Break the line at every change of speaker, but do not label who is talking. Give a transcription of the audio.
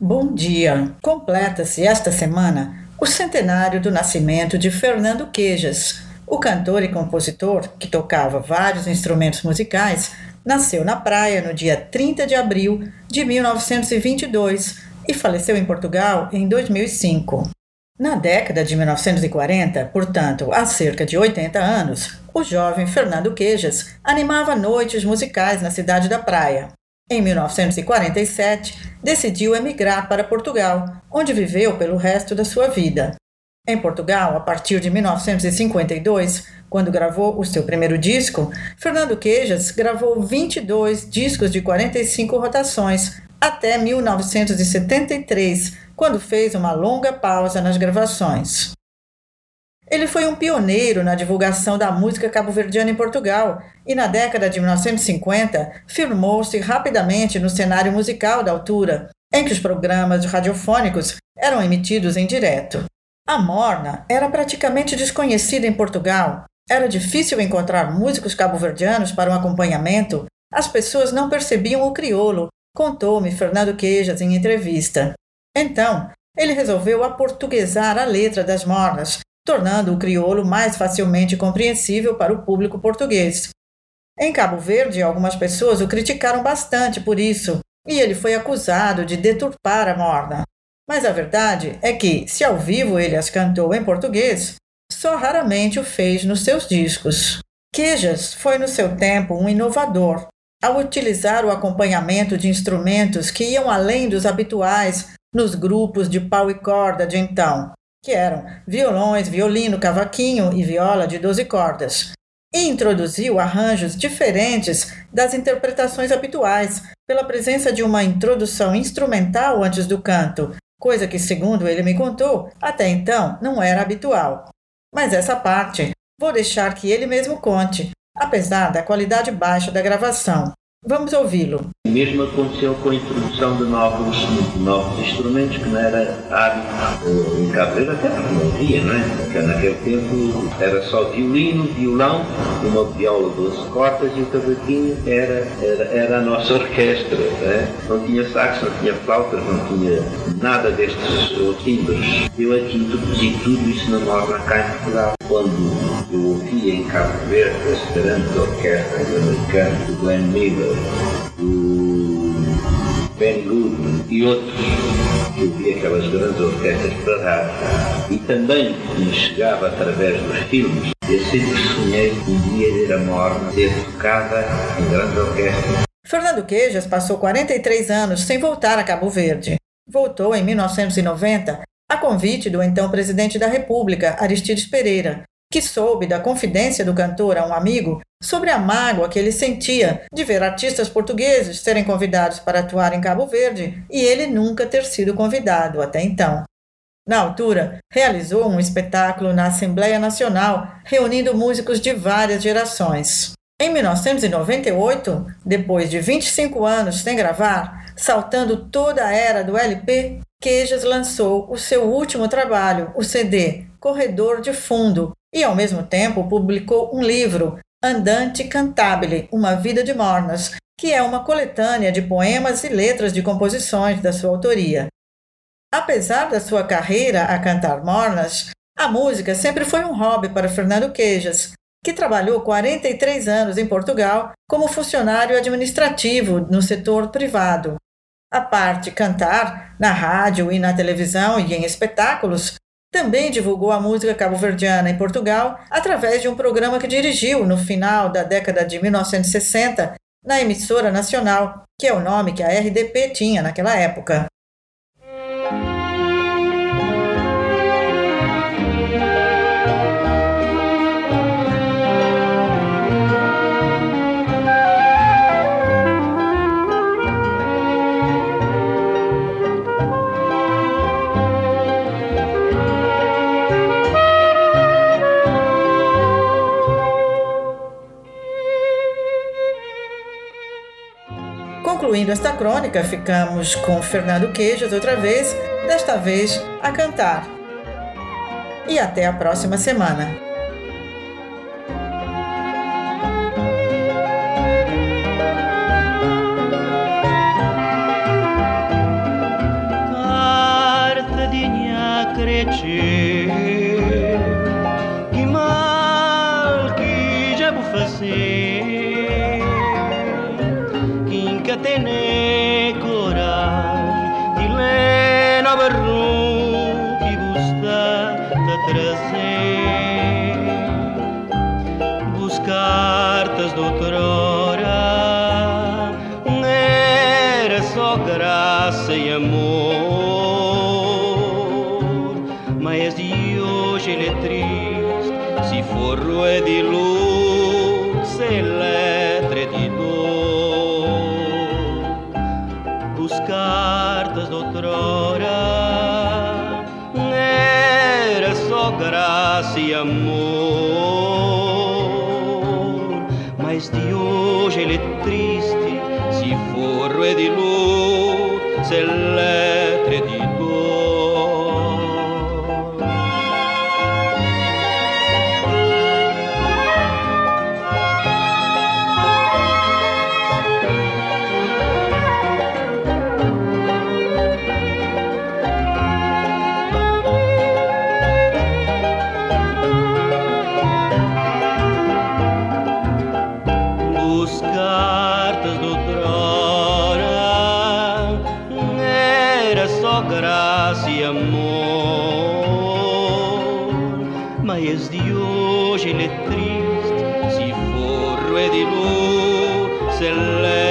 Bom dia! Completa-se esta semana o centenário do nascimento de Fernando Quejas. O cantor e compositor, que tocava vários instrumentos musicais, nasceu na praia no dia 30 de abril de 1922 e faleceu em Portugal em 2005. Na década de 1940, portanto, há cerca de 80 anos, o jovem Fernando Quejas animava noites musicais na cidade da Praia. Em 1947, decidiu emigrar para Portugal, onde viveu pelo resto da sua vida. Em Portugal, a partir de 1952, quando gravou o seu primeiro disco, Fernando Quejas gravou 22 discos de 45 rotações, até 1973, quando fez uma longa pausa nas gravações. Ele foi um pioneiro na divulgação da música cabo-verdiana em Portugal e, na década de 1950, firmou-se rapidamente no cenário musical da altura, em que os programas radiofônicos eram emitidos em direto. A morna era praticamente desconhecida em Portugal. Era difícil encontrar músicos cabo-verdianos para um acompanhamento. As pessoas não percebiam o crioulo, contou-me Fernando Quejas em entrevista. Então, ele resolveu aportuguesar a letra das mornas tornando o crioulo mais facilmente compreensível para o público português. Em Cabo Verde, algumas pessoas o criticaram bastante por isso, e ele foi acusado de deturpar a morna. Mas a verdade é que, se ao vivo ele as cantou em português, só raramente o fez nos seus discos. Quejas foi no seu tempo um inovador, ao utilizar o acompanhamento de instrumentos que iam além dos habituais nos grupos de pau e corda de então, que eram violões, violino, cavaquinho e viola de 12 cordas, e introduziu arranjos diferentes das interpretações habituais, pela presença de uma introdução instrumental antes do canto, coisa que, segundo ele me contou, até então não era habitual. Mas essa parte vou deixar que ele mesmo conte, apesar da qualidade baixa da gravação, Vamos ouvi-lo.
O mesmo aconteceu com a introdução de novos, de novos instrumentos que não era hábito em Cabo até porque não havia, não é? Porque naquele tempo era só violino, violão, uma viola 12 cordas e o cavaquinho era, era, era a nossa orquestra. Não, é? não tinha sax, não tinha flautas, não tinha nada destes timbres. Eu aqui introduzi tudo isso na norma cá. Quando eu ouvia em Cabo Verde as grandes orquestras americanas, do Glenn Miller, do Ben Goodman e outros eu vi aquelas grandes orquestras para rádio e também me chegava através dos filmes eu sempre sonhei um dia ver a Morna ser tocada em grande orquestra.
Fernando Quejas passou 43 anos sem voltar a Cabo Verde. Voltou em 1990 a convite do então presidente da República, Aristides Pereira, que soube da confidência do cantor a um amigo sobre a mágoa que ele sentia de ver artistas portugueses serem convidados para atuar em Cabo Verde e ele nunca ter sido convidado até então. Na altura, realizou um espetáculo na Assembleia Nacional, reunindo músicos de várias gerações. Em 1998, depois de 25 anos sem gravar, saltando toda a era do LP, Quejas lançou o seu último trabalho, o CD Corredor de Fundo, e, ao mesmo tempo, publicou um livro, Andante Cantabile Uma Vida de Mornas, que é uma coletânea de poemas e letras de composições da sua autoria. Apesar da sua carreira a cantar mornas, a música sempre foi um hobby para Fernando Quejas, que trabalhou 43 anos em Portugal como funcionário administrativo no setor privado. A parte cantar, na rádio e na televisão e em espetáculos, também divulgou a música cabo-verdiana em Portugal através de um programa que dirigiu no final da década de 1960 na emissora nacional, que é o nome que a RDP tinha naquela época. Concluindo esta crônica, ficamos com Fernando Queijos outra vez, desta vez a cantar. E até a próxima semana.
crece e triste Se for è de luz e letre de dor cartas d'outrora era só graça e amor. Mas de hoje ele é triste se forro è di luz e letre est Dio, je le triste, si forre di lui, se lei